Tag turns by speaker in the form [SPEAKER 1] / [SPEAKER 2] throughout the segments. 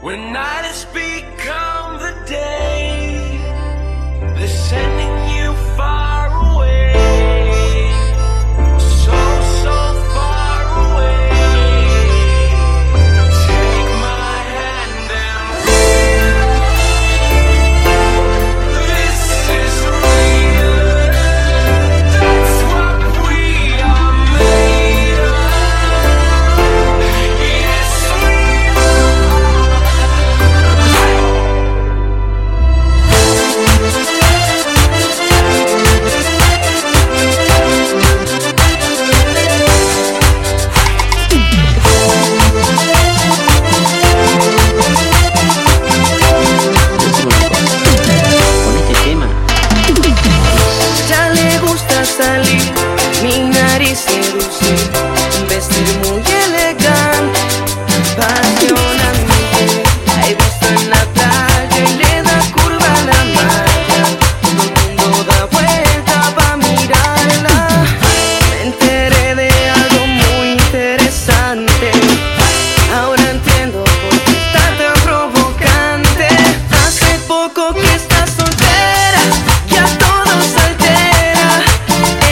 [SPEAKER 1] When night has become the day.
[SPEAKER 2] poco que estás soltera, ya todo se altera.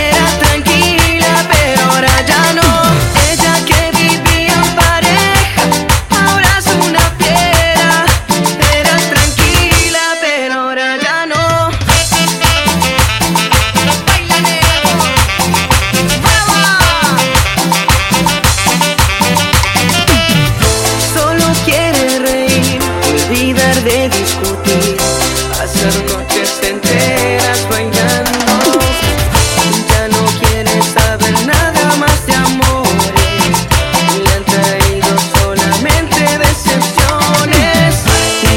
[SPEAKER 2] Era tranquila, pero ahora ya no. Ella que vivía en pareja, ahora es una fiera. Era tranquila, pero ahora ya no. Baila negro, brava. Solo quiere reír, olvidar de discutir pasar noches enteras bailando. Ya no quieres saber nada más de amores. Le han traído solamente decepciones.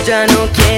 [SPEAKER 2] Ya no
[SPEAKER 3] quieres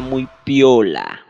[SPEAKER 3] muy piola.